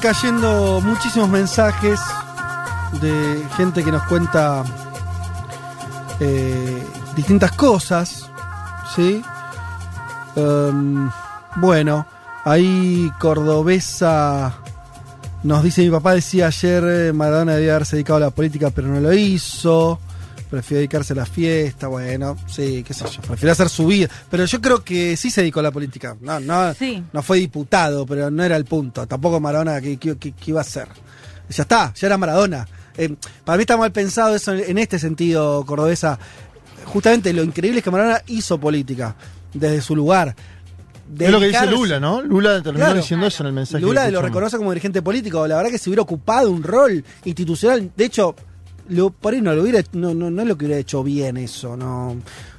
Cayendo muchísimos mensajes de gente que nos cuenta eh, distintas cosas, ¿sí? Em, bueno, ahí Cordobesa nos dice, mi papá decía ayer, eh, Maradona debía haberse dedicado a la política, pero no lo hizo. Prefirió dedicarse a la fiesta, bueno, sí, qué sé yo, prefirió hacer su vida. Pero yo creo que sí se dedicó a la política. No, no, Sí. no fue diputado, pero no era el punto. Tampoco Maradona, ¿qué, qué- qué- qué iba a hacer? Ya está, ya era Maradona. Eh, para mí está mal pensado eso en, en este sentido, Cordobesa. Justamente lo increíble es que Maradona hizo política desde su lugar. Es lo que dice Lula, ¿no? Lula terminó Claro. diciendo eso en el mensaje. Lula lo reconoce como dirigente político. La verdad que se hubiera ocupado un rol institucional. De hecho, lo, por ahí no lo hubiera, no, no, no es lo que hubiera hecho bien eso. No,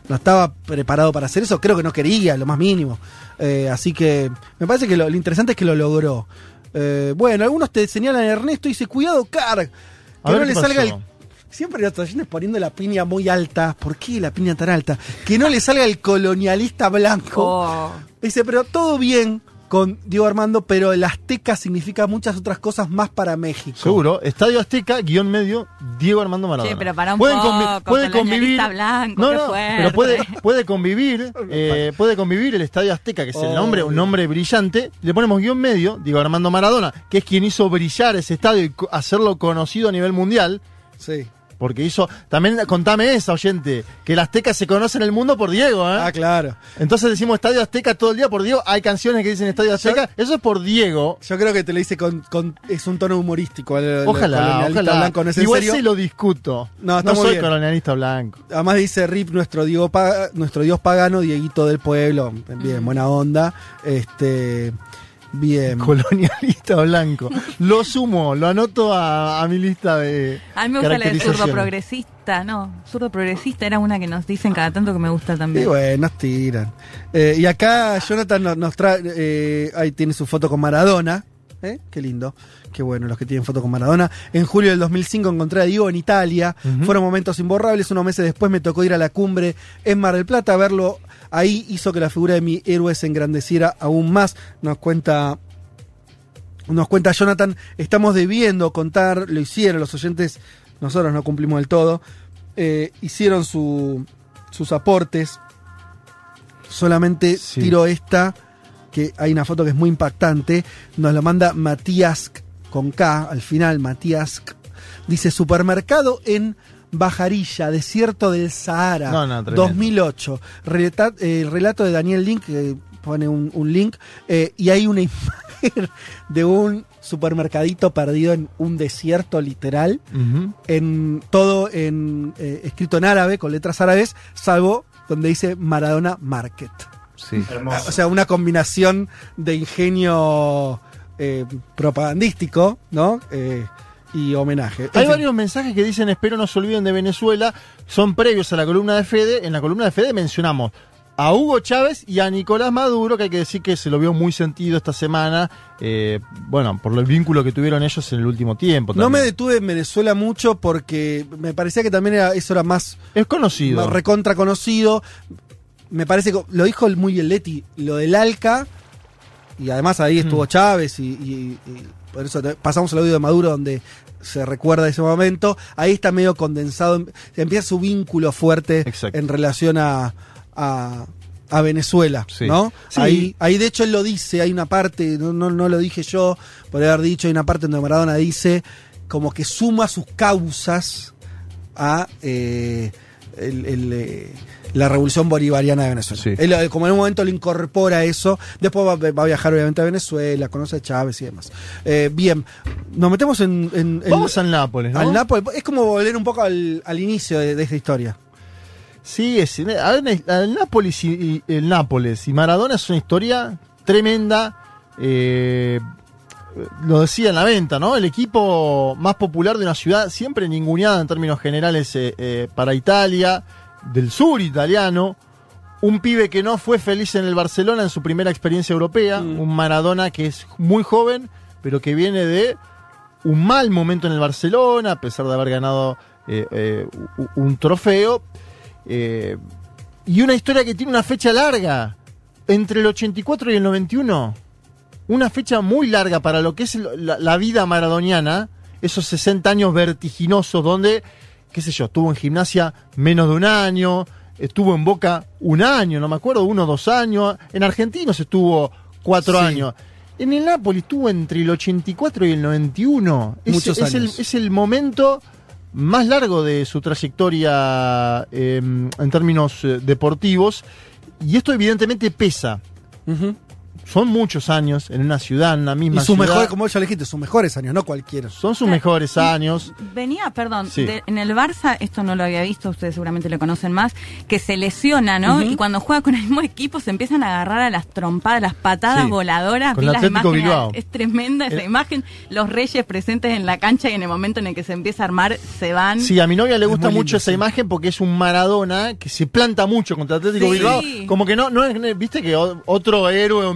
no estaba preparado para hacer eso. Creo que no quería, lo más mínimo. Eh, así que me parece que lo, lo interesante es que lo logró. Eh, bueno, algunos te señalan Ernesto y dice, cuidado, Car, que A no ver, le ¿qué salga el? Siempre los talleres poniendo la piña muy alta. ¿Por qué la piña tan alta? Que no le salga el colonialista blanco. Oh. Dice, pero todo bien con Diego Armando, pero el Azteca significa muchas otras cosas más para México. Seguro. Estadio Azteca, guion medio, Diego Armando Maradona. Sí, pero para un Pueden poco, convi- puede convivir. blanco, no, no, pero puede, puede convivir, eh, puede convivir el Estadio Azteca, que es el nombre, un nombre brillante. Le ponemos guion medio, Diego Armando Maradona, que es quien hizo brillar ese estadio y hacerlo conocido a nivel mundial. Sí. Porque hizo. También contame esa, oyente, que el Azteca se conoce en el mundo por Diego, ¿eh? Ah, claro. Entonces decimos Estadio Azteca todo el día por Diego. Hay canciones que dicen Estadio Azteca. Eso es por Diego. Yo creo que te lo hice con, con- es un tono humorístico. el- Ojalá, ojalá. blanco, ¿no es Igual se lo discuto. No, muy soy bien. colonialista blanco. Además dice Rip, nuestro, Diego pa- nuestro dios pagano, Dieguito del pueblo. Bien, buena onda. Este, bien. Colonialista blanco. Lo sumo, lo anoto a, a mi lista de. A mí me gusta la de zurdo progresista, no, zurdo progresista era una que nos dicen cada tanto que me gusta Y también. bueno, nos tiran. Eh, y acá Jonathan nos, nos trae, eh, ahí tiene su foto con Maradona. ¿eh? Qué lindo. Qué bueno los que tienen foto con Maradona. En julio del 2005 encontré a Diego en Italia. Fueron momentos imborrables. Unos meses después me tocó ir a la cumbre en Mar del Plata. Verlo ahí hizo que la figura de mi héroe se engrandeciera aún más. Nos cuenta nos cuenta Jonathan, estamos debiendo contar, lo hicieron los oyentes, nosotros no cumplimos del todo, eh, hicieron su- sus aportes, solamente Sí. tiro esta, que hay una foto que es muy impactante, nos la manda Matías con K, al final Matías, dice supermercado en Bajarilla, desierto del Sahara, No, no, tremendo. 2008, Relata- eh, el relato de Daniel Link, que pone un, un link, eh, y hay una imagen de un supermercadito perdido en un desierto literal, en todo en eh, escrito en árabe, con letras árabes, salvo donde dice Maradona Market. Sí. O sea, una combinación de ingenio eh, propagandístico, ¿no? Y homenaje. En Hay fin. varios mensajes que dicen espero no se olviden de Venezuela. Son previos a la columna de Fede. En la columna de Fede mencionamos a Hugo Chávez y a Nicolás Maduro, que hay que decir que se lo vio muy sentido esta semana. eh, bueno, por el vínculo que tuvieron ellos en el último tiempo. No me detuve en Venezuela mucho porque me parecía que también era, eso era más, Es conocido. más recontra conocido. Me parece que lo dijo muy bien Leti, lo del Alca, y además ahí estuvo Mm. Chávez, y, y- y por eso te- pasamos el audio de Maduro donde se recuerda ese momento. Ahí está medio condensado, em- empieza su vínculo fuerte Exacto. en relación a, a, a Venezuela, Sí. ¿no? Sí. Ahí, ahí de hecho él lo dice, hay una parte, no, no, no lo dije yo, por haber dicho, hay una parte donde Maradona dice como que suma sus causas a eh, el- el, eh, la revolución bolivariana de Venezuela. Sí. Él, como en un momento le incorpora eso, después va, va a viajar obviamente a Venezuela, conoce a Chávez y demás. Eh, bien, nos metemos en... en- en- Vamos al Nápoles, ¿no? al Nápoles. Es como volver un poco al, al inicio de, de esta historia. Sí, es, a ver, el Nápoles y, el Nápoles y Maradona es una historia tremenda. Eh, lo decía en la venta, ¿no? El equipo más popular de una ciudad, siempre ninguneada en términos generales eh, eh, para Italia, del sur italiano. Un pibe que no fue feliz en el Barcelona en su primera experiencia europea. Mm. Un Maradona que es muy joven, pero que viene de un mal momento en el Barcelona, a pesar de haber ganado un trofeo. y una historia que tiene una fecha larga. Entre el 84 y el 91 una fecha muy larga para lo que es la, vida maradoniana, esos 60 años vertiginosos donde, qué sé yo, estuvo en gimnasia menos de un año, estuvo en Boca un año, no me acuerdo, uno o dos años, en Argentinos estuvo cuatro años. En el Napoli estuvo entre el 84 y el 91. Es, es, el, es el momento más largo de su trayectoria em, en términos eh, deportivos. Y esto evidentemente pesa son muchos años en una ciudad, en una misma y sus ciudad. Mejores, como ya le dijiste, sus mejores años, no cualquiera. Son sus mejores años. Venía, perdón, en el Barça, esto no lo había visto, ustedes seguramente lo conocen más, que se lesiona, ¿no? Y cuando juega con el mismo equipo se empiezan a agarrar a las trompadas, las patadas voladoras. Con Bilbao. Es tremenda esa eh. imagen. Los reyes presentes en la cancha y en el momento en el que se empieza a armar se van. Sí, a mi novia le gusta mucho esa imagen porque es un Maradona que se planta mucho contra Atlético Bilbao. Como que no, no es, viste que otro héroe o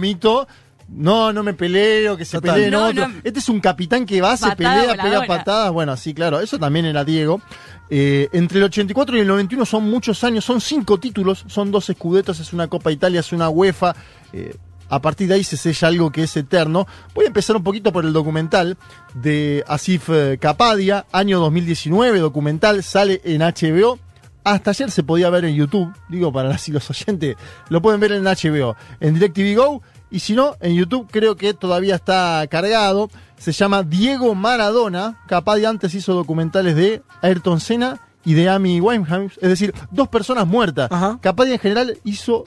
no, no me peleo, que se pelee otro. Este es un capitán que va, se pelea, pega patadas. Bueno, sí, claro, eso también era Diego. Eh, entre el 84 y el 91 son muchos años, son cinco títulos, son dos escudetos, es una Copa Italia, es una UEFA. Eh, a partir de ahí se sella algo que es eterno. Voy a empezar un poquito por el documental de Asif eh, Capadia, año 2019, documental, sale en HBO. Hasta ayer se podía ver en YouTube, digo para los oyentes, lo pueden ver en HBO, en DirecTV Go y si no, en YouTube creo que todavía está cargado. Se llama Diego Maradona. Capaz de antes hizo documentales de Ayrton Senna y de Amy Winehouse. Es decir, dos personas muertas. Capaz en general hizo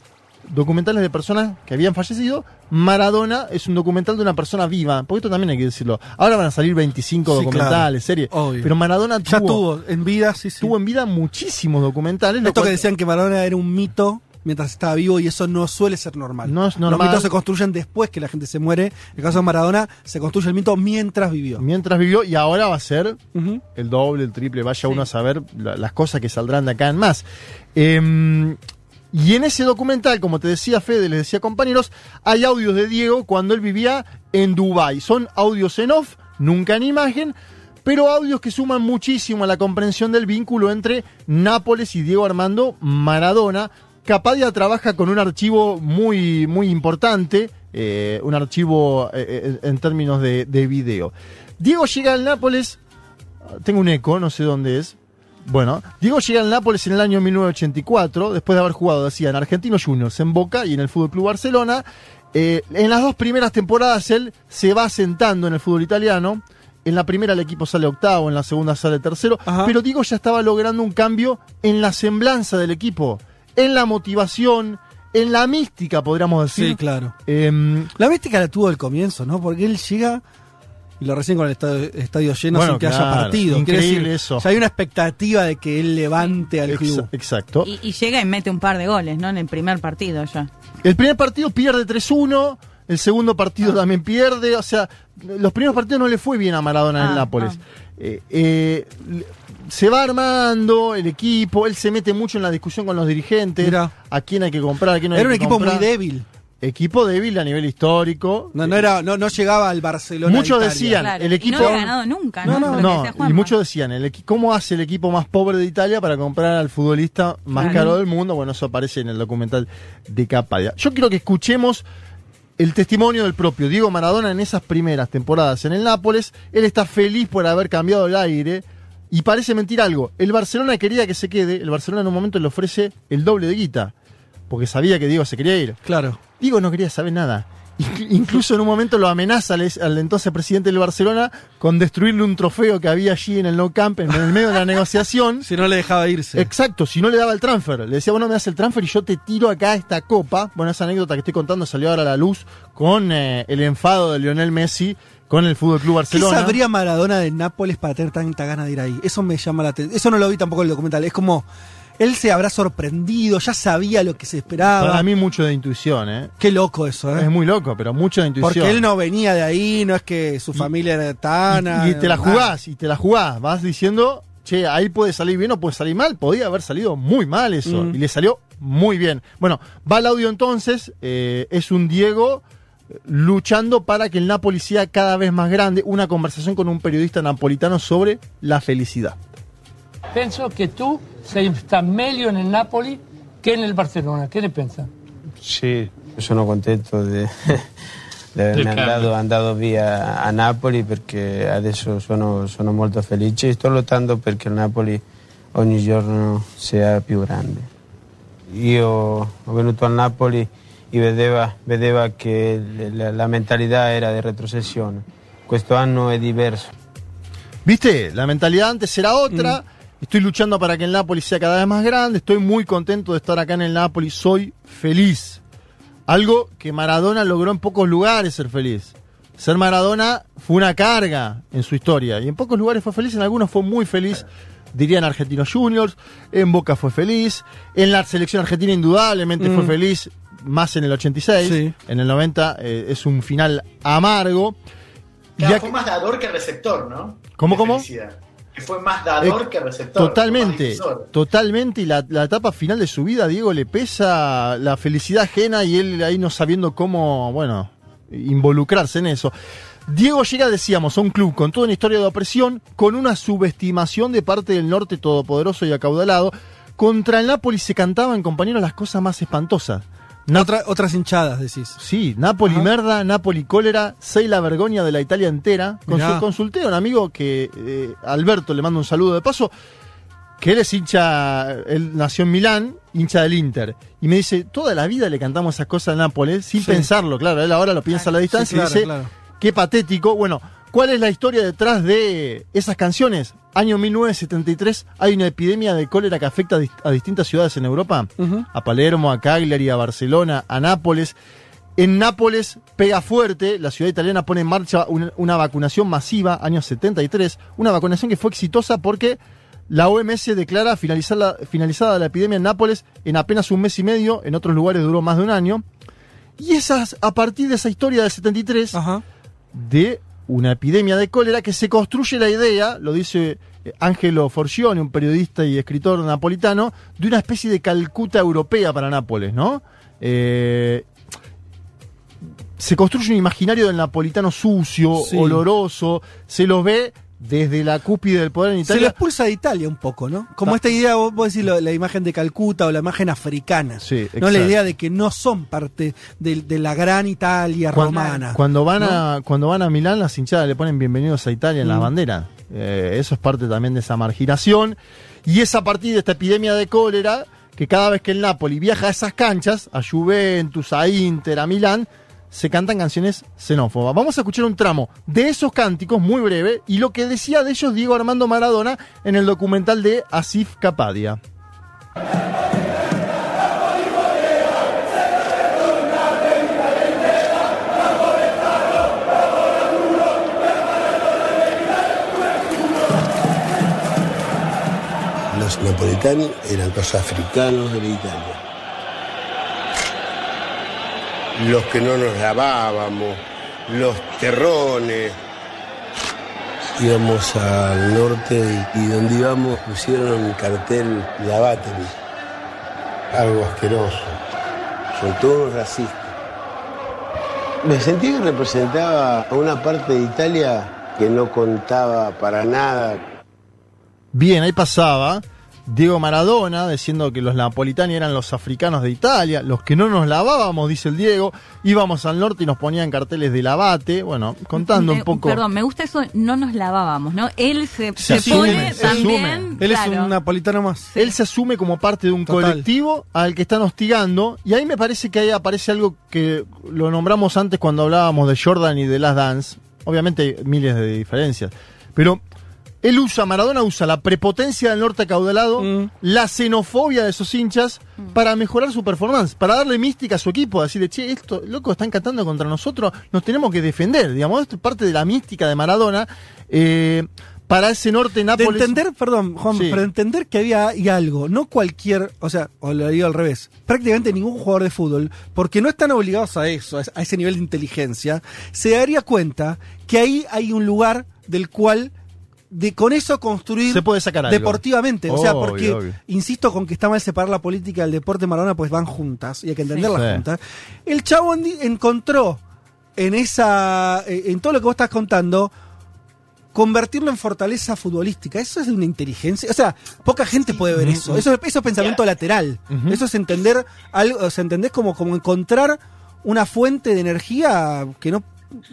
documentales de personas que habían fallecido. Maradona es un documental de una persona viva. Porque esto también hay que decirlo. Ahora van a salir 25 documentales, series. Pero Maradona ya tuvo, en vida, sí, Tuvo en vida muchísimos documentales. Esto que decían que Maradona era un mito mientras estaba vivo y eso no suele ser normal. No es normal. Los mitos se construyen después que la gente se muere. En el caso de Maradona, se construye el mito mientras vivió. Mientras vivió y ahora va a ser el doble, el triple. Vaya uno a saber las cosas que saldrán de acá en más. Em, y en ese documental, como te decía Fede, les decía compañeros, hay audios de Diego cuando él vivía en Dubái. Son audios en off, nunca en imagen, pero audios que suman muchísimo a la comprensión del vínculo entre Nápoles y Diego Armando Maradona, Capadia trabaja con un archivo muy, muy importante, eh, un archivo eh, eh, en términos de, video. Diego llega al Nápoles, tengo un eco, no sé dónde es. Bueno, Diego llega al Nápoles en el año 1984, después de haber jugado, decía, en Argentinos Juniors, en Boca y en el Fútbol Club Barcelona. en las dos primeras temporadas él se va sentando en el fútbol italiano. En la primera el equipo sale octavo, en la segunda sale tercero. Pero Diego ya estaba logrando un cambio en la semblanza del equipo en la motivación, en la mística, podríamos decir. Sí, claro. Em, la mística la tuvo al comienzo, ¿no? Porque él llega y lo recién con el estadio, lleno sin que haya partido. Increíble eso. hay una expectativa de que él levante al club. Exacto. Y, llega y mete un par de goles, ¿no? En el primer partido ya. El primer partido pierde 3-1. El segundo partido ah. también pierde. O sea, los primeros partidos no le fue bien a Maradona en ah, Nápoles. Ah. Eh, eh, se va armando el equipo, él se mete mucho en la discusión con los dirigentes, a quién hay que comprar, a quién no Era un equipo muy débil. Equipo débil a nivel histórico. No, no, era, no, no llegaba al Barcelona. Muchos decían, el equipo. no había ganado nunca, ¿no? No, y muchos decían, el ¿cómo hace el equipo más pobre de Italia para comprar al futbolista más caro del mundo? Bueno, eso aparece en el documental de Capadia. Yo quiero que escuchemos el testimonio del propio Diego Maradona en esas primeras temporadas en el Nápoles. Él está feliz por haber cambiado el aire. Y parece mentir algo. El Barcelona quería que se quede. El Barcelona en un momento le ofrece el doble de guita. Porque sabía que Diego se quería ir. Claro. Diego no quería saber nada. Incluso en un momento lo amenaza al, entonces presidente del Barcelona con destruirle un trofeo que había allí en el No Camp, en el medio de la negociación. si no le dejaba irse. Exacto, si no le daba el transfer. Le decía, bueno, me das el transfer y yo te tiro acá esta copa. Bueno, esa anécdota que estoy contando salió ahora a la luz con eh, el enfado de Lionel Messi con el Fútbol Club Barcelona. ¿Qué sabría Maradona de Nápoles para tener tanta ganas de ir ahí? Eso me llama la atención. Eso no lo vi tampoco en el documental. Es como él se habrá sorprendido, ya sabía lo que se esperaba. Para mí mucho de intuición, ¿eh? Qué loco eso, ¿eh? Es muy loco, pero mucho de intuición. Porque él no venía de ahí, no es que su familia era tan... Y, y te la jugás, y te la jugás, vas diciendo, che, ahí puede salir bien o puede salir mal, podía haber salido muy mal eso, mm. y le salió muy bien. Bueno, va el audio entonces, eh, es un Diego luchando para que el Napoli sea cada vez más grande, una conversación con un periodista napolitano sobre la felicidad. Pienso que tú estás mejor en el Napoli que en el Barcelona. ¿Qué le piensas? Sí, sono contento de, de avermi andato, andato, via a Napoli perché adesso sono, sono molto felice e sto lottando perché il Napoli ogni giorno sia più grande. Io ho venuto al Napoli e vedeva, vedeva che la, la mentalità era di retrocessione. Questo anno è diverso. ¿Viste? La mentalidad antes era otra. Mm. Estoy luchando para que el Napoli sea cada vez más grande. Estoy muy contento de estar acá en el Napoli. Soy feliz. Algo que Maradona logró en pocos lugares ser feliz. Ser Maradona fue una carga en su historia. Y en pocos lugares fue feliz, en algunos fue muy feliz. Dirían Argentinos Juniors, en Boca fue feliz, en la selección argentina indudablemente fue mm. feliz, más en el 86, en el 90 eh, es un final amargo. fue más dador que receptor, ¿no? ¿Cómo, cómo? que fue más dador que receptor. Totalmente, totalmente. Y la, etapa final de su vida, Diego, le pesa la felicidad ajena y él ahí no sabiendo cómo, bueno, involucrarse en eso. Diego llega, decíamos, a un club con toda una historia de opresión, con una subestimación de parte del norte todopoderoso y acaudalado. Contra el Napoli se cantaban, compañeros, las cosas más espantosas otras hinchadas, decís. Sí, Napoli merda, Napoli cólera, sei la vergoña de la Italia entera. consulté a un amigo que, eh, Alberto, le mando un saludo de paso, que él es hincha, él nació en Milán, hincha del Inter. Y me dice, toda la vida le cantamos esas cosas a Nápoles, sin pensarlo, claro, él ahora lo piensa a la distancia y dice, qué patético. Bueno, ¿cuál es la historia detrás de esas canciones? Año 1973 hay una epidemia de cólera que afecta a, distintas ciudades en Europa, a Palermo, a Cagliari, a Barcelona, a Nápoles. En Nápoles pega fuerte, la ciudad italiana pone en marcha una, vacunación masiva, año 73, una vacunación que fue exitosa porque la OMS declara finalizada la epidemia en Nápoles en apenas un mes y medio, en otros lugares duró más de un año. Y esas, a partir de esa historia del 73, de una epidemia de cólera que se construye la idea, lo dice eh, Angelo Forgione, un periodista y escritor napolitano, de una especie de Calcuta europea para Nápoles, ¿no? Eh, se construye un imaginario del napolitano sucio, oloroso, se los ve desde la cúspide del poder en Italia. Se lo expulsa de Italia un poco, ¿no? Como esta idea, vos, vos decís la imagen de Calcuta o la imagen africana. Sí, no la idea de que no son parte de, la gran Italia romana. Cuando van, a, cuando van a Milán, las hinchadas le ponen bienvenidos a Italia en la mm. bandera. Eh, eso es parte también de esa marginación. Y es a partir de esta epidemia de cólera que cada vez que el Napoli viaja a esas canchas, a Juventus, a Inter, a Milán, se cantan canciones xenófobas. Vamos a escuchar un tramo de esos cánticos muy breve y lo que decía de ellos Diego Armando Maradona en el documental de Asif Kapadia. Los napolitanos eran los africanos de la Italia los que no nos lavábamos, los terrones. Íbamos al norte y, donde íbamos pusieron un cartel Laváteli, algo asqueroso, son todos racistas. Me sentí que representaba a una parte de Italia que no contaba para nada. Bien, ahí pasaba Diego Maradona, diciendo que los napolitani eran los africanos de Italia, los que no nos lavábamos, dice el Diego, íbamos al norte y nos ponían carteles de lavate, bueno, contando un poco. Perdón, me gusta eso, no nos lavábamos, ¿no? Él se, pone también. Él es un napolitano más. Él se asume como parte de un colectivo al que están hostigando, y ahí me parece que ahí aparece algo que lo nombramos antes cuando hablábamos de Jordan y de Last Dance. Obviamente hay miles de diferencias. Pero él usa, Maradona usa la prepotencia del norte acaudalado, mm. la xenofobia de esos hinchas mm. para mejorar su performance, para darle mística a su equipo, decirle, che, esto, loco, están cantando contra nosotros, nos tenemos que defender, digamos, esto es parte de la mística de Maradona. Eh, para ese norte Nápoles. De entender, perdón, Juan, para entender que había algo, no cualquier, o sea, o lo digo al revés, prácticamente ningún jugador de fútbol, porque no están obligados a eso, a ese nivel de inteligencia, se daría cuenta que ahí hay un lugar del cual de con eso construir se puede sacar deportivamente. o sea, porque insisto con que está mal separar la política del deporte Maradona, pues van juntas y hay que entenderlas juntas. El chavo encontró en esa eh, en todo lo que vos estás contando convertirlo en fortaleza futbolística. Eso es de una inteligencia. O sea, poca gente puede ver eso. Eso, eso es pensamiento lateral. Eso es entender algo, o sea, entendés como, como encontrar una fuente de energía que no,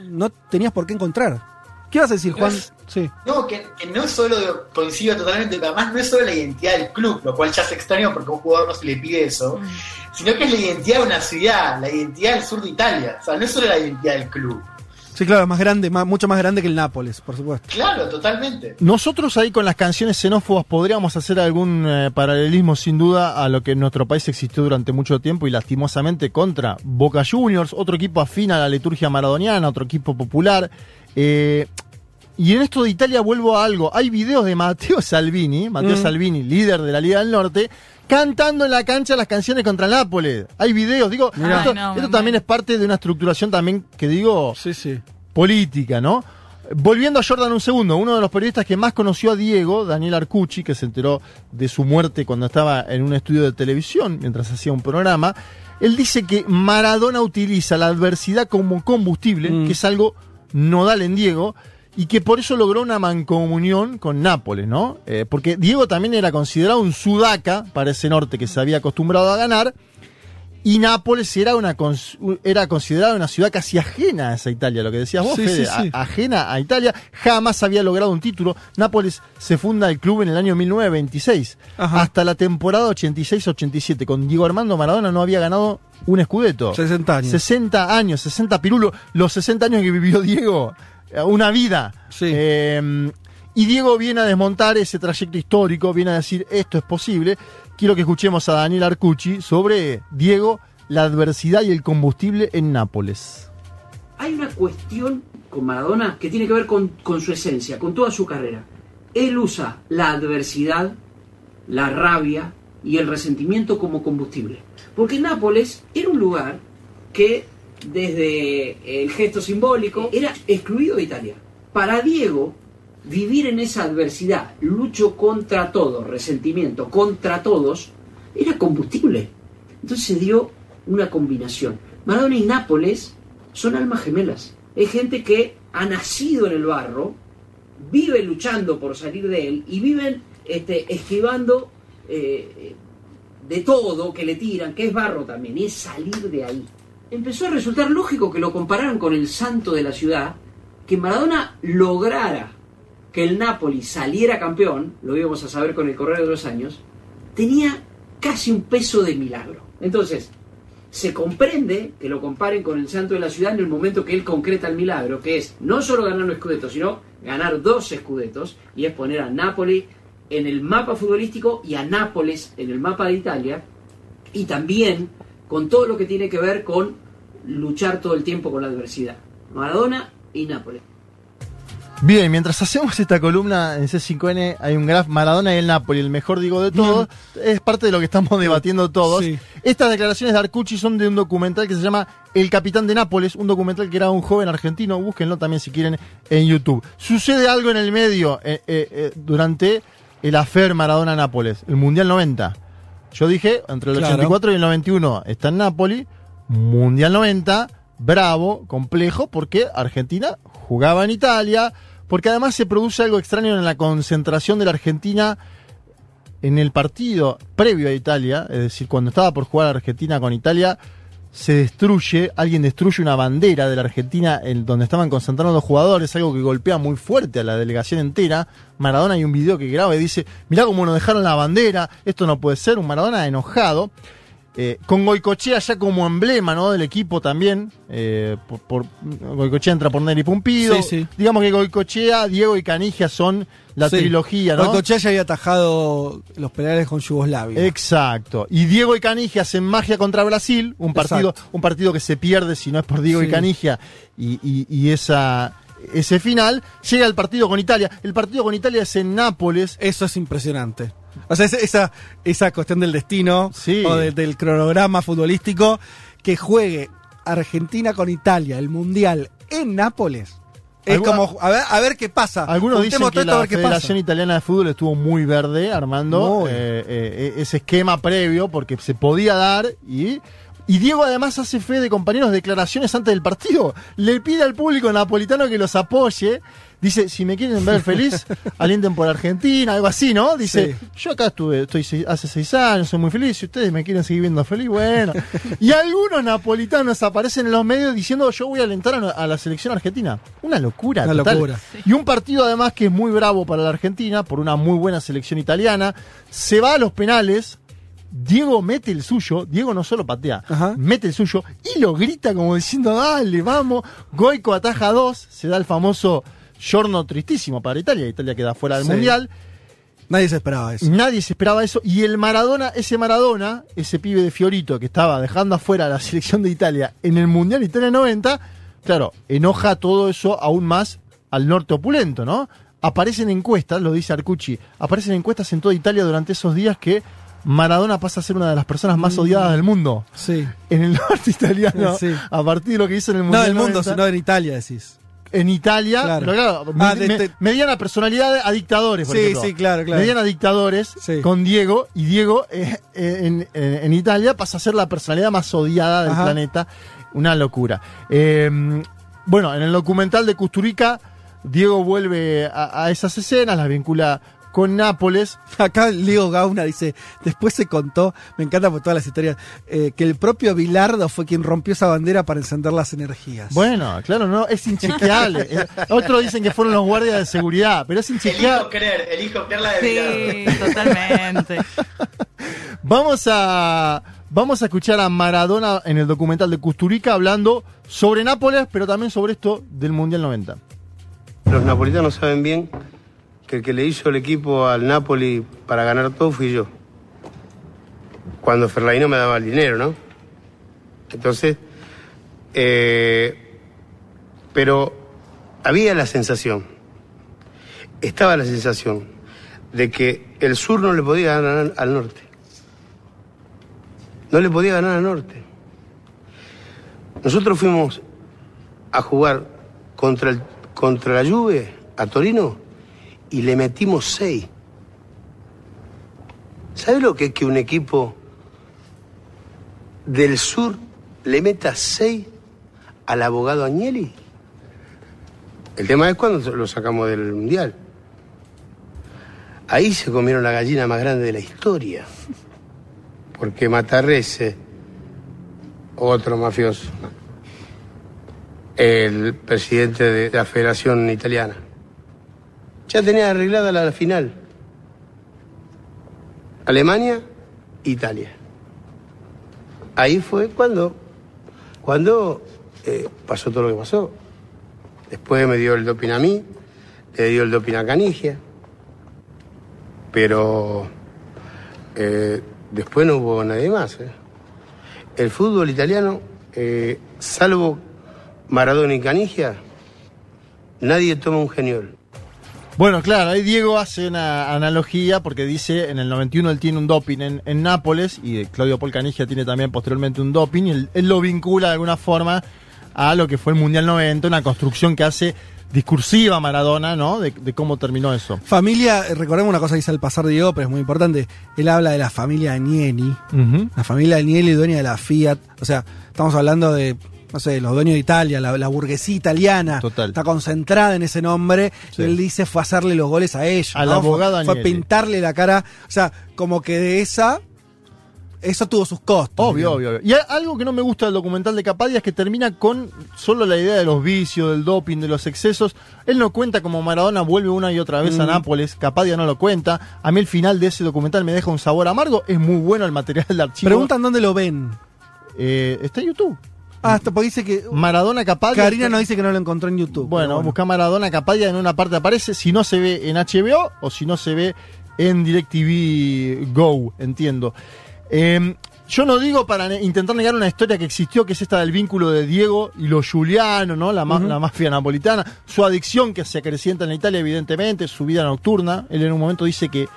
no tenías por qué encontrar. ¿Qué vas a decir, Juan? sí. No, que, no es solo, coincido totalmente, además no es solo la identidad del club, lo cual ya se extraño porque a un jugador no se le pide eso, mm. sino que es la identidad de una ciudad, la identidad del sur de Italia. O sea, no es solo la identidad del club. Sí, claro, más grande, más, mucho más grande que el Nápoles, por supuesto. Claro, totalmente. Nosotros ahí con las canciones xenófobas podríamos hacer algún eh, paralelismo sin duda a lo que en nuestro país existió durante mucho tiempo y lastimosamente contra Boca Juniors, otro equipo afín a la liturgia maradoniana, otro equipo popular. Eh, y en esto de Italia vuelvo a algo. Hay videos de Matteo Salvini, Matteo mm. Salvini, líder de la Liga del Norte, cantando en la cancha las canciones contra Nápoles. Hay videos, digo, esto, también es parte de una estructuración también que digo sí, sí. política, ¿no? Volviendo a Jordan un segundo, uno de los periodistas que más conoció a Diego, Daniel Arcucci, que se enteró de su muerte cuando estaba en un estudio de televisión mientras hacía un programa, él dice que Maradona utiliza la adversidad como combustible, mm. que es algo nodal en Diego, y que por eso logró una mancomunión con Nápoles, ¿no? Eh, porque Diego también era considerado un sudaca para ese norte que se había acostumbrado a ganar, y Nápoles era, una, era considerada una ciudad casi ajena a esa Italia, lo que decías vos, Fede, ajena a Italia, jamás había logrado un título. Nápoles se funda el club en el año 1926. Hasta la temporada 86-87, con Diego Armando Maradona no había ganado un escudeto. 60 años. 60 años, 60 pirulos. Los 60 años que vivió Diego una vida. Eh, y Diego viene a desmontar ese trayecto histórico, viene a decir esto es posible. Quiero que escuchemos a Daniel Arcucci sobre Diego, la adversidad y el combustible en Nápoles. Hay una cuestión con Maradona que tiene que ver con, con su esencia, con toda su carrera. Él usa la adversidad, la rabia y el resentimiento como combustible. Porque Nápoles era un lugar que desde el gesto simbólico, era excluido de Italia. Para Diego, vivir en esa adversidad, lucho contra todo, resentimiento contra todos, era combustible. Entonces se dio una combinación. Maradona y Nápoles son almas gemelas. Es gente que ha nacido en el barro, vive luchando por salir de él y viven este, esquivando eh, de todo que le tiran, que es barro también, es salir de ahí empezó a resultar lógico que lo compararan con el santo de la ciudad, que Maradona lograra que el Napoli saliera campeón, lo íbamos a saber con el correr de los años, tenía casi un peso de milagro. Entonces, se comprende que lo comparen con el santo de la ciudad en el momento que él concreta el milagro, que es no solo ganar un escudeto, sino ganar dos escudetos, y es poner a Napoli en el mapa futbolístico y a Nápoles en el mapa de Italia, y también con todo lo que tiene que ver con luchar todo el tiempo con la adversidad. Maradona y Nápoles. Bien, mientras hacemos esta columna en C5N hay un graf Maradona y el Napoli, el mejor digo de todos, es parte de lo que estamos debatiendo todos. Estas declaraciones de Arcucci son de un documental que se llama El Capitán de Nápoles, un documental que era un joven argentino, búsquenlo también si quieren en YouTube. Sucede algo en el medio eh, eh, eh, durante el afer Maradona-Nápoles, el Mundial 90. Yo dije, entre el 84 y el 91 está en Napoli, Mundial 90, bravo, complejo, porque Argentina jugaba en Italia, porque además se produce algo extraño en la concentración de la Argentina en el partido previo a Italia, es decir, cuando estaba por jugar Argentina con Italia, se destruye, alguien destruye una bandera de la Argentina en donde estaban concentrando los jugadores, algo que golpea muy fuerte a la delegación entera. Maradona hay un video que graba y dice, mirá cómo nos dejaron la bandera, esto no puede ser, un Maradona enojado. Eh, con Goicochea ya como emblema ¿no? del equipo también. Eh, por, Goicochea entra por Neri Pumpido. Digamos que Goicochea, Diego y Canigia son la trilogía. ¿no? Goicochea ya había atajado los penales con Yugoslavia. Exacto. Y Diego y Canigia hacen magia contra Brasil, un partido, un partido que se pierde si no es por Diego y Canigia. Y, esa, ese final, llega el partido con Italia. El partido con Italia es en Nápoles. Eso es impresionante. O sea, esa, esa cuestión del destino o del cronograma futbolístico que juegue Argentina con Italia, el Mundial en Nápoles. Es como, a ver, a ver qué pasa. Algunos dicen que la Federación Italiana de Fútbol estuvo muy verde armando eh, eh, ese esquema previo porque se podía dar y y Diego además hace fe de compañeros declaraciones antes del partido. Le pide al público napolitano que los apoye. Dice, si me quieren ver feliz, alienten por Argentina, algo así, ¿no? Dice, yo acá estuve, estoy hace seis años, soy muy feliz, si ustedes me quieren seguir viendo feliz, bueno. Y algunos napolitanos aparecen en los medios diciendo, yo voy a alentar a, la selección argentina. Una locura, Una locura. Y un partido además que es muy bravo para la Argentina, por una muy buena selección italiana, se va a los penales, Diego mete el suyo, Diego no solo patea, mete el suyo y lo grita como diciendo, dale, vamos, Goico ataja dos, se da el famoso giorno tristísimo para Italia, Italia queda fuera del Mundial. Nadie se esperaba eso. Nadie se esperaba eso. Y el Maradona, ese Maradona, ese pibe de Fiorito que estaba dejando afuera a la selección de Italia en el Mundial Italia 90, claro, enoja todo eso aún más al norte opulento, ¿no? Aparecen encuestas, lo dice Arcucci, aparecen encuestas en toda Italia durante esos días que Maradona pasa a ser una de las personas más mm. odiadas del mundo. Sí. En el norte italiano, a partir de lo que hizo en el mundo. No del mundo, sino en Italia, decís. En Italia, claro. pero claro, ah, este- mediana personalidad a dictadores, por sí, Sí, claro, claro. Mediana dictadores con Diego, y Diego eh, eh, en, Italia pasa a ser la personalidad más odiada del planeta. Una locura. Em, bueno, en el documental de Custurica, Diego vuelve a, a esas escenas, las vincula con Nápoles. Acá Leo Gauna dice, después se contó, me encanta por todas las historias, eh, que el propio Bilardo fue quien rompió esa bandera para encender las energías. Bueno, claro, no, es inchequeable. Eh, otros dicen que fueron los guardias de seguridad, pero es inchequeable. Elijo creer, elijo creer la de Sí, totalmente. vamos a... Vamos a escuchar a Maradona en el documental de Custurica hablando sobre Nápoles, pero también sobre esto del Mundial 90. Los napolitanos saben bien que el que le hizo el equipo al Napoli para ganar todo fui yo. Cuando Ferlaino me daba el dinero, ¿no? Entonces, eh, pero había la sensación, estaba la sensación de que el sur no le podía ganar al norte. No le podía ganar al norte. Nosotros fuimos a jugar contra, el, contra la Juve a Torino y le metimos seis. ¿Sabe lo que es que un equipo del sur le meta seis al abogado Agnelli? El tema es cuando lo sacamos del mundial. Ahí se comieron la gallina más grande de la historia. Porque Matarrese, otro mafioso, el presidente de la Federación Italiana, ya tenía arreglada la final. Alemania, Italia. Ahí fue cuando, cuando eh, pasó todo lo que pasó. Después me dio el doping a mí, le dio el doping a Canigia, pero eh, después no hubo nadie más. Eh. El fútbol italiano, salvo Maradona y Canigia, nadie toma un geniol. Bueno, claro, ahí Diego hace una analogía porque dice en el 91 él tiene un doping en, Nápoles y Claudio Polcanigia tiene también posteriormente un doping y él, lo vincula de alguna forma a lo que fue el Mundial 90, una construcción que hace discursiva Maradona, ¿no? De, cómo terminó eso. Familia, eh, recordemos una cosa que dice al pasar Diego, pero es muy importante. Él habla de la familia Agnelli, la familia Agnelli, dueña de la Fiat. O sea, estamos hablando de no sé, los dueños de Italia, la, burguesía italiana, está concentrada en ese nombre. él dice fue hacerle los goles a ellos. Al abogado fue, fue, pintarle la cara. O sea, como que de esa. Eso tuvo sus costos. Obvio, obvio, Y algo que no me gusta del documental de Capadia es que termina con solo la idea de los vicios, del doping, de los excesos. Él no cuenta como Maradona vuelve una y otra vez a mm. Nápoles. Capadia no lo cuenta. A mí el final de ese documental me deja un sabor amargo. Es muy bueno el material de archivo. Preguntan dónde lo ven. Eh, está en YouTube. Ah, hasta porque dice que. Maradona Capadia. Karina nos dice que no lo encontró en YouTube. Bueno, busca Maradona Capadia, en una parte aparece. Si no se ve en HBO o si no se ve en DirecTV Go, entiendo. Em, yo no digo para intentar negar una historia que existió, que es esta del vínculo de Diego y los Giuliano, ¿no? La, la mafia napolitana, su adicción que se acrecienta en Italia, evidentemente, su vida nocturna. Él en un momento dice que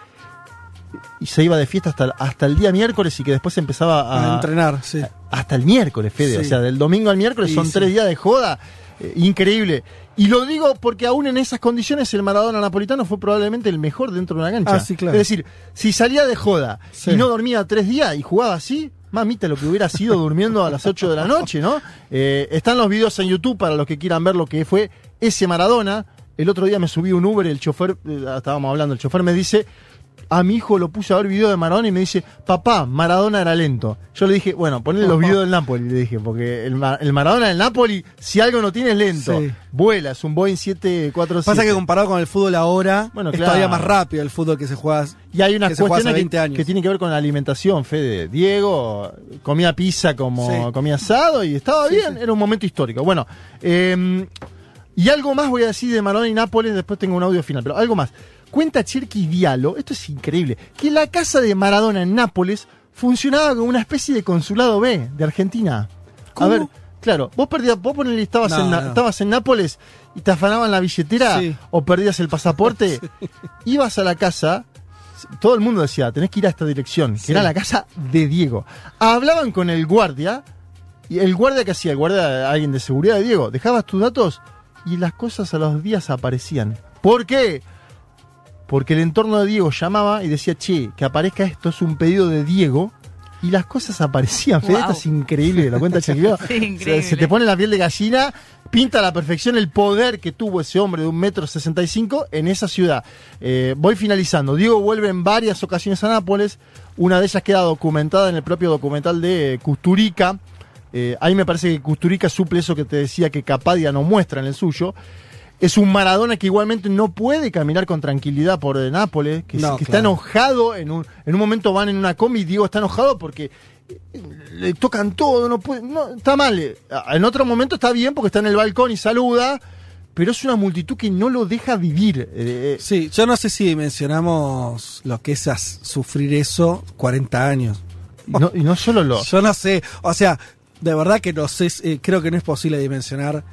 y se iba de fiesta hasta, hasta el día miércoles y que después empezaba a, entrenar, sí. Hasta el miércoles, Fede. O sea, del domingo al miércoles son tres días de joda. Eh, increíble. Y lo digo porque aún en esas condiciones el Maradona napolitano fue probablemente el mejor dentro de una cancha. Ah, claro. Es decir, si salía de joda y no dormía tres días y jugaba así, mamita, lo que hubiera sido durmiendo a las 8 de la noche, ¿no? Eh, están los videos en YouTube para los que quieran ver lo que fue ese Maradona. El otro día me subí un Uber, el chofer, eh, estábamos hablando, el chofer me dice, a mi hijo lo puse a ver video de Maradona y me dice, papá, Maradona era lento. Yo le dije, bueno, ponle los videos del Napoli, le dije, porque el, Maradona del Napoli, si algo no tiene es lento. Vuela, es un Boeing 747. Pasa que comparado con el fútbol ahora, bueno, es todavía más rápido el fútbol que se juega Y hay unas cuestiones 20 años. que tienen que ver con la alimentación, Fede. Diego comía pizza como comía asado y estaba bien, era un momento histórico. Bueno, em, y algo más voy a decir de Maradona y Nápoles, después tengo un audio final, pero algo más. Cuenta Cherky Diallo, esto es increíble, que la casa de Maradona en Nápoles funcionaba como una especie de consulado B de Argentina. A ver, claro, vos perdías, vos ponele, estabas, en, estabas en Nápoles y te afanaban la billetera o perdías el pasaporte, ibas a la casa, todo el mundo decía, tenés que ir a esta dirección, que era la casa de Diego. Hablaban con el guardia, y el guardia que hacía, el guardia, alguien de seguridad de Diego, dejabas tus datos y las cosas a los días aparecían. ¿Por qué? Porque el entorno de Diego llamaba y decía, che, que aparezca esto, es un pedido de Diego. Y las cosas aparecían, Fede, esto es increíble, la cuenta sí, se, te pone la piel de gallina, pinta a la perfección el poder que tuvo ese hombre de un metro sesenta y cinco en esa ciudad. Eh, voy finalizando. Diego vuelve en varias ocasiones a Nápoles, una de ellas queda documentada en el propio documental de Custurica. Eh, ahí me parece que Custurica suple eso que te decía que Capadia no muestra en el suyo es un Maradona que igualmente no puede caminar con tranquilidad por Nápoles, que, está enojado, en un, en un momento van en una combi y Diego está enojado porque eh, le tocan todo, no puede, no, está mal. En otro momento está bien porque está en el balcón y saluda, pero es una multitud que no lo deja vivir. Eh, eh. sí, yo no sé si mencionamos lo que es sufrir eso 40 años. y no solo lo... Yo no sé, o sea, de verdad que no sé, creo que no es posible dimensionar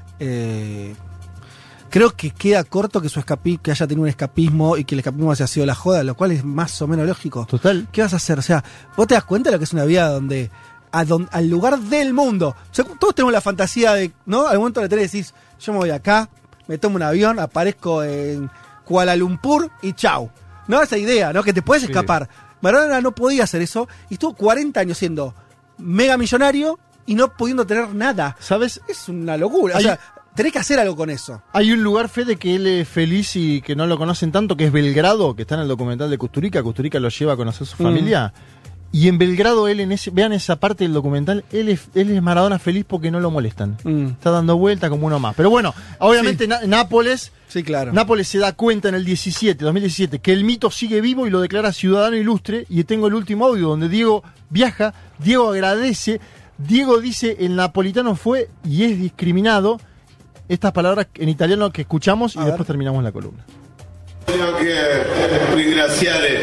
creo que queda corto que su escapi que haya tenido un escapismo y que el escapismo haya sido la joda, lo cual es más o menos lógico. Total. ¿Qué vas a hacer? O sea, vos te das cuenta de lo que es una vida donde, al lugar del mundo. O sea, todos tenemos la fantasía de, ¿no? Al momento de tener decís, yo me voy acá, me tomo un avión, aparezco en Kuala Lumpur y chau. ¿No? Esa idea, ¿no? Que te puedes escapar. Maradona no podía hacer eso y estuvo 40 años siendo mega millonario y no pudiendo tener nada. ¿Sabes? Es una locura. o sea, tenés que hacer algo con eso. Hay un lugar, Fede, que él es feliz y que no lo conocen tanto, que es Belgrado, que está en el documental de Custurica. Custurica lo lleva a conocer su mm. familia. Y en Belgrado, él en ese, vean esa parte del documental, él es, él es Maradona feliz porque no lo molestan. Mm. Está dando vuelta como uno más. Pero bueno, obviamente Nápoles, sí, claro. Nápoles se da cuenta en el 17, 2017, que el mito sigue vivo y lo declara ciudadano ilustre. Y tengo el último audio donde Diego viaja, Diego agradece, Diego dice el napolitano fue y es discriminado estas palabras en italiano que escuchamos y después terminamos la columna. Voglio anche ringraziare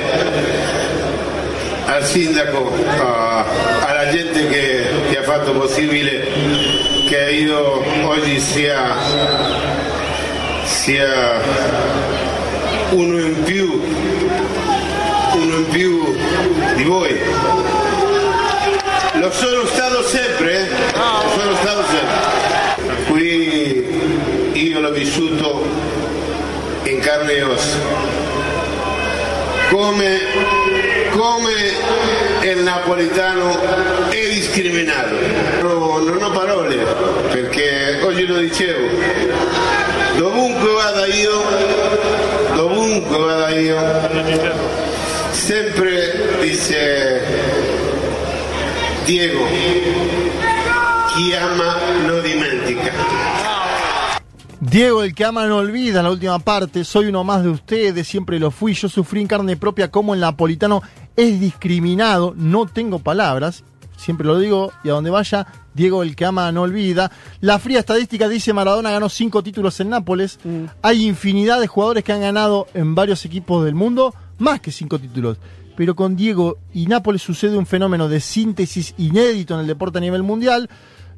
al sindaco, a, alla gente che, che, ha fatto possibile che io oggi sia, sia uno in più, uno in più di voi. Lo sono stato sempre, eh? sono stato sempre. Qui io l'ho vissuto in carne e ossa. Come, come il napolitano è discriminato. No, non ho parole perché oggi lo dicevo. Dovunque vada io, dovunque vada io, sempre dice Diego, chi ama non dimentica. Diego, el que ama no olvida, la última parte, soy uno más de ustedes, siempre lo fui, yo sufrí en carne propia como el napolitano es discriminado, no tengo palabras, siempre lo digo, y a donde vaya, Diego, el que ama no olvida. La fría estadística dice Maradona ganó cinco títulos en Nápoles, mm. hay infinidad de jugadores que han ganado en varios equipos del mundo, más que cinco títulos. pero con Diego y Nápoles sucede un fenómeno de síntesis inédito en el deporte a nivel mundial.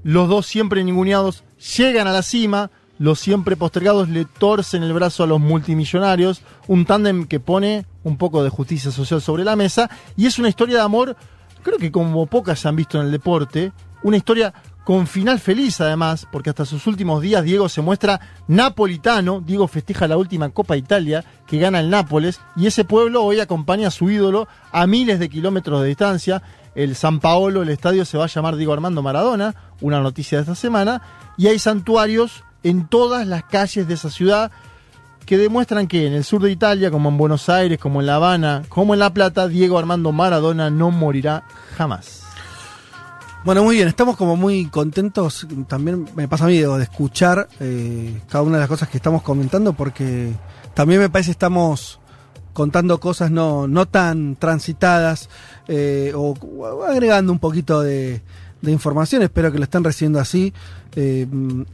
Los dos siempre ninguneados llegan a la cima, los siempre postergados le torcen el brazo a los multimillonarios, un tándem que pone un poco de justicia social sobre la mesa y es una historia de amor, creo que como pocas se han visto en el deporte, una historia con final feliz además, porque hasta sus últimos días Diego se muestra napolitano, Diego festeja la última Copa Italia que gana el Nápoles y ese pueblo hoy acompaña a su ídolo a miles de kilómetros de distancia. El San Paolo, el estadio se va a llamar Diego Armando Maradona, una noticia de esta semana, y hay santuarios en todas las calles de esa ciudad que demuestran que en el sur de Italia, como en Buenos Aires, como en La Habana, como en La Plata, Diego Armando Maradona no morirá jamás. Bueno, muy bien, estamos como muy contentos, también me pasa a mí de escuchar eh, cada una de las cosas que estamos comentando, porque también me parece que estamos contando cosas no, no tan transitadas eh, o, agregando un poquito de, información, espero que lo estén recibiendo así. Eh,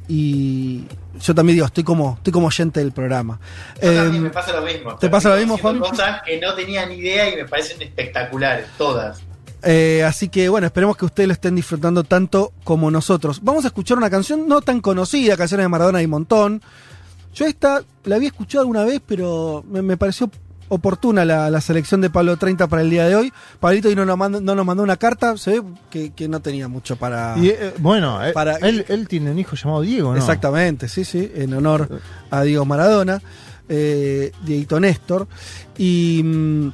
y yo también digo, estoy como, estoy como oyente del programa. me pasa lo mismo. ¿Te pasa lo mismo, Juan? Cosas que no tenía ni idea y me parecen espectaculares, todas. Eh, así que bueno, esperemos que ustedes lo estén disfrutando tanto como nosotros. Vamos a escuchar una canción no tan conocida, canciones de Maradona y montón. Yo esta la había escuchado alguna vez, pero me, pareció oportuna la, selección de Pablo 30 para el día de hoy. Pablito y no nos mandó, no nos mandó una carta, se ve que, no tenía mucho para... Eh, bueno, eh, para, él, tiene un hijo llamado Diego, ¿no? Exactamente, sí, sí, en honor a Diego Maradona, eh, Dieguito Néstor. Y... Mm,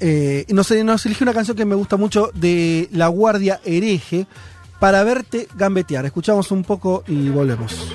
eh, nos, nos eligió una canción que me gusta mucho de La Guardia Hereje para verte gambetear. Escuchamos un poco y volvemos.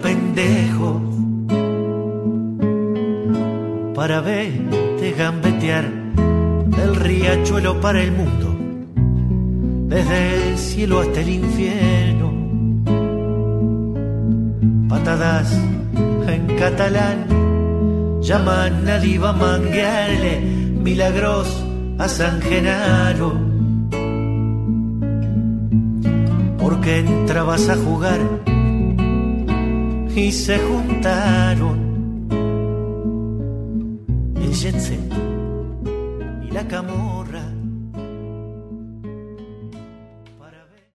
para verte gambetear del riachuelo para el mundo desde el cielo hasta el infierno. Patadas en catalán llaman a Diva manguearle milagros a San Genaro. Porque entrabas a jugar y se juntaron el